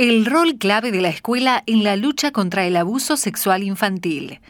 El rol clave de la escuela en la lucha contra el abuso sexual infantil.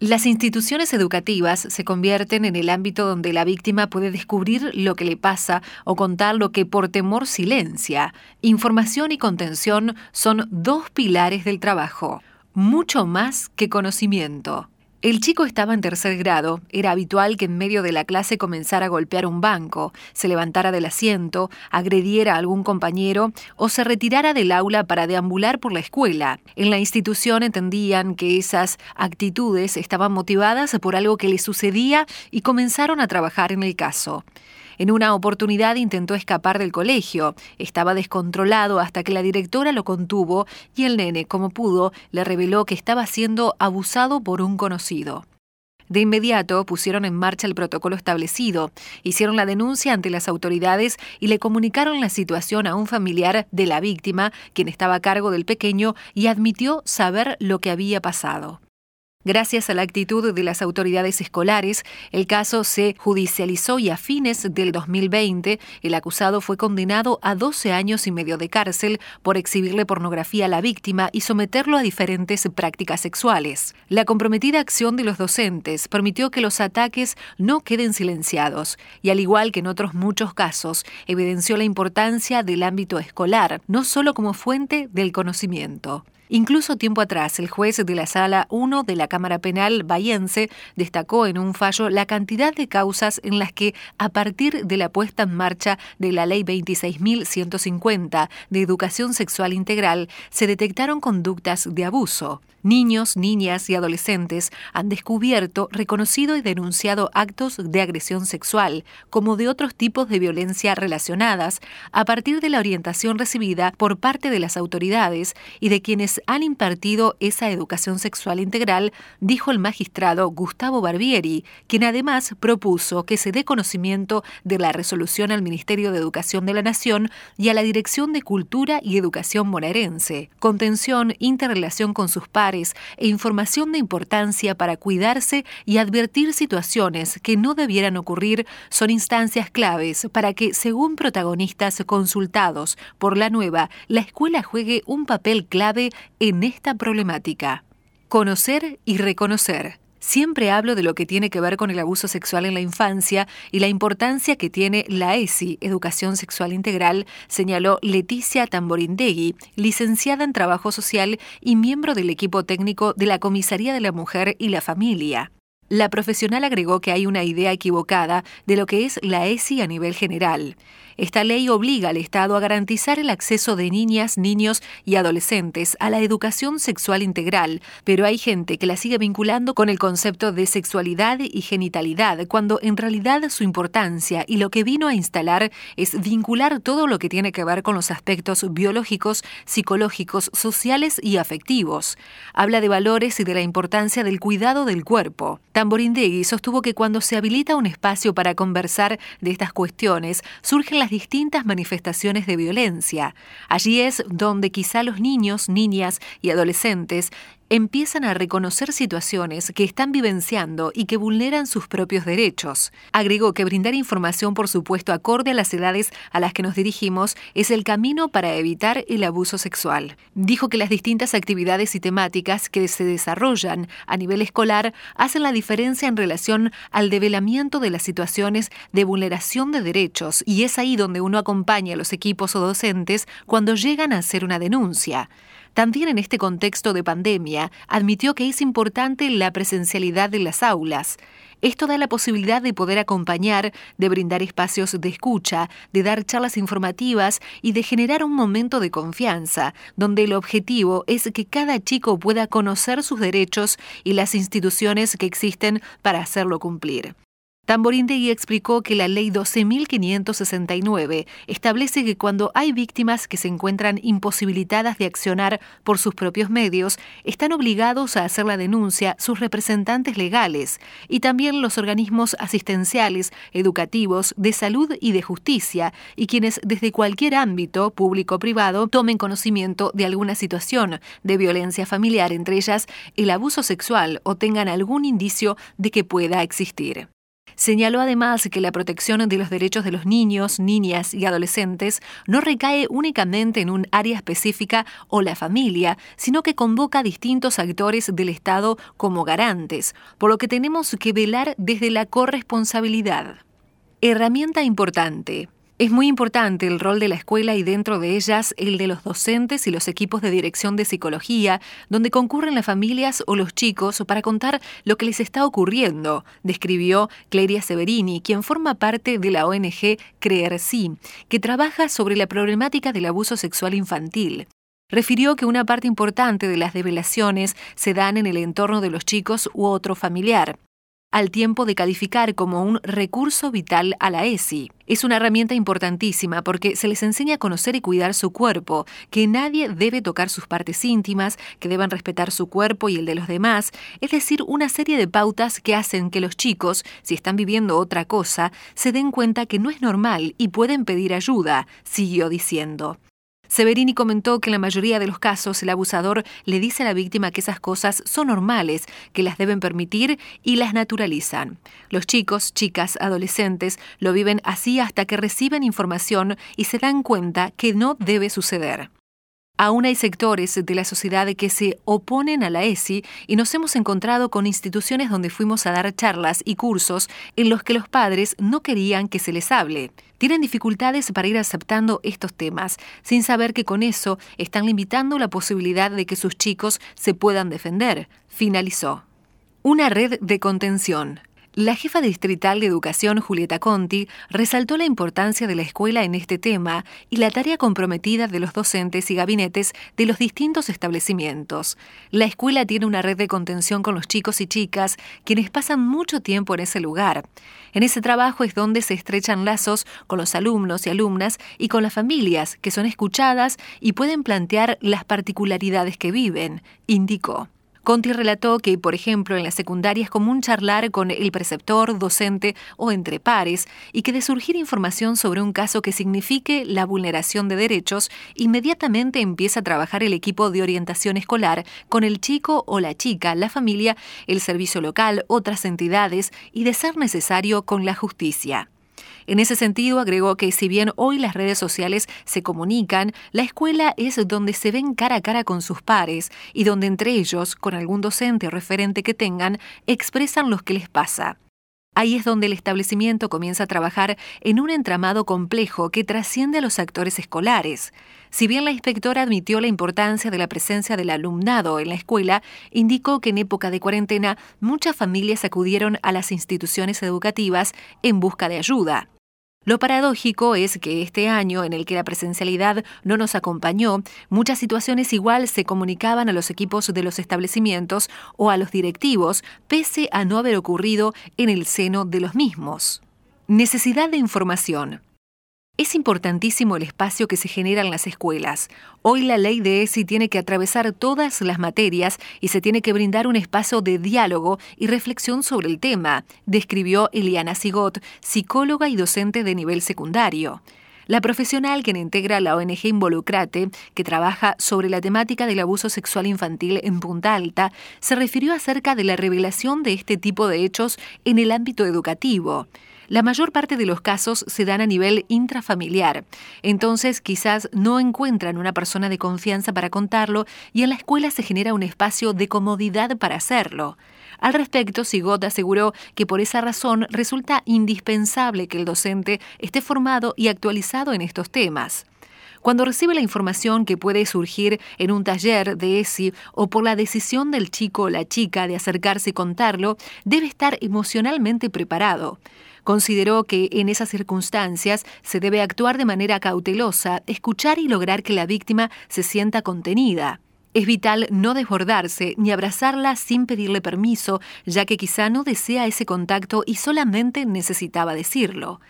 Las instituciones educativas se convierten en el ámbito donde la víctima puede descubrir lo que le pasa o contar lo que por temor silencia. Información y contención son dos pilares del trabajo, mucho más que conocimiento. El chico estaba en tercer grado. Era habitual que en medio de la clase comenzara a golpear un banco, se levantara del asiento, agrediera a algún compañero o se retirara del aula para deambular por la escuela. En la institución entendían que esas actitudes estaban motivadas por algo que le sucedía y comenzaron a trabajar en el caso. En una oportunidad intentó escapar del colegio. Estaba descontrolado hasta que la directora lo contuvo y el nene, como pudo, le reveló que estaba siendo abusado por un conocido. De inmediato pusieron en marcha el protocolo establecido, hicieron la denuncia ante las autoridades y le comunicaron la situación a un familiar de la víctima, quien estaba a cargo del pequeño, y admitió saber lo que había pasado. Gracias a la actitud de las autoridades escolares, el caso se judicializó y a fines del 2020 el acusado fue condenado a 12 años y medio de cárcel por exhibirle pornografía a la víctima y someterlo a diferentes prácticas sexuales. La comprometida acción de los docentes permitió que los ataques no queden silenciados y al igual que en otros muchos casos, evidenció la importancia del ámbito escolar, no solo como fuente del conocimiento. Incluso tiempo atrás, el juez de la Sala 1 de la Cámara Penal bahiense destacó en un fallo la cantidad de causas en las que, a partir de la puesta en marcha de la Ley 26.150 de Educación Sexual Integral, se detectaron conductas de abuso. Niños, niñas y adolescentes han descubierto, reconocido y denunciado actos de agresión sexual, como de otros tipos de violencia relacionadas, a partir de la orientación recibida por parte de las autoridades y de quienes han impartido esa educación sexual integral, dijo el magistrado Gustavo Barbieri, quien además propuso que se dé conocimiento de la resolución al Ministerio de Educación de la Nación y a la Dirección de Cultura y Educación bonaerense, contención, interrelación con sus pares, e información de importancia para cuidarse y advertir situaciones que no debieran ocurrir son instancias claves para que, según protagonistas consultados por la nueva, la escuela juegue un papel clave en esta problemática. Conocer y reconocer. Siempre hablo de lo que tiene que ver con el abuso sexual en la infancia y la importancia que tiene la ESI, Educación Sexual Integral, señaló Leticia Tamborindegui, licenciada en Trabajo Social y miembro del equipo técnico de la Comisaría de la Mujer y la Familia. La profesional agregó que hay una idea equivocada de lo que es la ESI a nivel general. Esta ley obliga al Estado a garantizar el acceso de niñas, niños y adolescentes a la educación sexual integral, pero hay gente que la sigue vinculando con el concepto de sexualidad y genitalidad, cuando en realidad su importancia y lo que vino a instalar es vincular todo lo que tiene que ver con los aspectos biológicos, psicológicos, sociales y afectivos. Habla de valores y de la importancia del cuidado del cuerpo. Tamborindegui sostuvo que cuando se habilita un espacio para conversar de estas cuestiones, surgen las distintas manifestaciones de violencia. Allí es donde quizá los niños, niñas y adolescentes empiezan a reconocer situaciones que están vivenciando y que vulneran sus propios derechos. Agregó que brindar información, por supuesto, acorde a las edades a las que nos dirigimos, es el camino para evitar el abuso sexual. Dijo que las distintas actividades y temáticas que se desarrollan a nivel escolar hacen la diferencia en relación al develamiento de las situaciones de vulneración de derechos y es ahí donde uno acompaña a los equipos o docentes cuando llegan a hacer una denuncia. También en este contexto de pandemia, admitió que es importante la presencialidad de las aulas. Esto da la posibilidad de poder acompañar, de brindar espacios de escucha, de dar charlas informativas y de generar un momento de confianza, donde el objetivo es que cada chico pueda conocer sus derechos y las instituciones que existen para hacerlo cumplir. Tamborindegui explicó que la ley 12.569 establece que cuando hay víctimas que se encuentran imposibilitadas de accionar por sus propios medios, están obligados a hacer la denuncia sus representantes legales y también los organismos asistenciales, educativos, de salud y de justicia, y quienes desde cualquier ámbito, público o privado, tomen conocimiento de alguna situación de violencia familiar, entre ellas el abuso sexual, o tengan algún indicio de que pueda existir. Señaló además que la protección de los derechos de los niños, niñas y adolescentes no recae únicamente en un área específica o la familia, sino que convoca a distintos actores del Estado como garantes, por lo que tenemos que velar desde la corresponsabilidad. Herramienta importante. Es muy importante el rol de la escuela y dentro de ellas el de los docentes y los equipos de dirección de psicología, donde concurren las familias o los chicos para contar lo que les está ocurriendo, describió Cleria Severini, quien forma parte de la ONG Creer Sí, que trabaja sobre la problemática del abuso sexual infantil. Refirió que una parte importante de las develaciones se dan en el entorno de los chicos u otro familiar al tiempo de calificar como un recurso vital a la ESI. Es una herramienta importantísima porque se les enseña a conocer y cuidar su cuerpo, que nadie debe tocar sus partes íntimas, que deben respetar su cuerpo y el de los demás, es decir, una serie de pautas que hacen que los chicos, si están viviendo otra cosa, se den cuenta que no es normal y pueden pedir ayuda, siguió diciendo. Severini comentó que en la mayoría de los casos el abusador le dice a la víctima que esas cosas son normales, que las deben permitir y las naturalizan. Los chicos, chicas, adolescentes lo viven así hasta que reciben información y se dan cuenta que no debe suceder. Aún hay sectores de la sociedad que se oponen a la ESI y nos hemos encontrado con instituciones donde fuimos a dar charlas y cursos en los que los padres no querían que se les hable. Tienen dificultades para ir aceptando estos temas, sin saber que con eso están limitando la posibilidad de que sus chicos se puedan defender, finalizó. Una red de contención. La jefa distrital de educación, Julieta Conti, resaltó la importancia de la escuela en este tema y la tarea comprometida de los docentes y gabinetes de los distintos establecimientos. La escuela tiene una red de contención con los chicos y chicas, quienes pasan mucho tiempo en ese lugar. En ese trabajo es donde se estrechan lazos con los alumnos y alumnas y con las familias, que son escuchadas y pueden plantear las particularidades que viven, indicó. Conti relató que, por ejemplo, en la secundaria es común charlar con el preceptor, docente o entre pares y que de surgir información sobre un caso que signifique la vulneración de derechos, inmediatamente empieza a trabajar el equipo de orientación escolar con el chico o la chica, la familia, el servicio local, otras entidades y, de ser necesario, con la justicia. En ese sentido, agregó que si bien hoy las redes sociales se comunican, la escuela es donde se ven cara a cara con sus pares y donde entre ellos, con algún docente o referente que tengan, expresan lo que les pasa. Ahí es donde el establecimiento comienza a trabajar en un entramado complejo que trasciende a los actores escolares. Si bien la inspectora admitió la importancia de la presencia del alumnado en la escuela, indicó que en época de cuarentena muchas familias acudieron a las instituciones educativas en busca de ayuda. Lo paradójico es que este año, en el que la presencialidad no nos acompañó, muchas situaciones igual se comunicaban a los equipos de los establecimientos o a los directivos, pese a no haber ocurrido en el seno de los mismos. Necesidad de información. Es importantísimo el espacio que se genera en las escuelas. Hoy la ley de ESI tiene que atravesar todas las materias y se tiene que brindar un espacio de diálogo y reflexión sobre el tema, describió Eliana Sigot, psicóloga y docente de nivel secundario. La profesional quien integra la ONG Involucrate, que trabaja sobre la temática del abuso sexual infantil en Punta Alta, se refirió acerca de la revelación de este tipo de hechos en el ámbito educativo. La mayor parte de los casos se dan a nivel intrafamiliar, entonces quizás no encuentran una persona de confianza para contarlo y en la escuela se genera un espacio de comodidad para hacerlo. Al respecto, Sigot aseguró que por esa razón resulta indispensable que el docente esté formado y actualizado en estos temas. Cuando recibe la información que puede surgir en un taller de ESI o por la decisión del chico o la chica de acercarse y contarlo, debe estar emocionalmente preparado. Consideró que en esas circunstancias se debe actuar de manera cautelosa, escuchar y lograr que la víctima se sienta contenida. Es vital no desbordarse ni abrazarla sin pedirle permiso, ya que quizá no desea ese contacto y solamente necesitaba decirlo.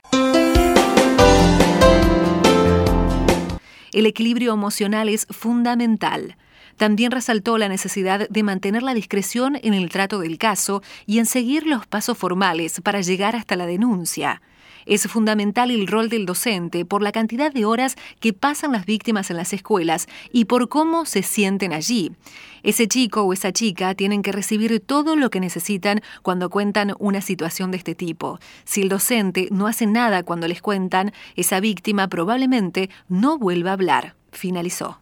El equilibrio emocional es fundamental. También resaltó la necesidad de mantener la discreción en el trato del caso y en seguir los pasos formales para llegar hasta la denuncia. Es fundamental el rol del docente por la cantidad de horas que pasan las víctimas en las escuelas y por cómo se sienten allí. Ese chico o esa chica tienen que recibir todo lo que necesitan cuando cuentan una situación de este tipo. Si el docente no hace nada cuando les cuentan, esa víctima probablemente no vuelva a hablar. Finalizó.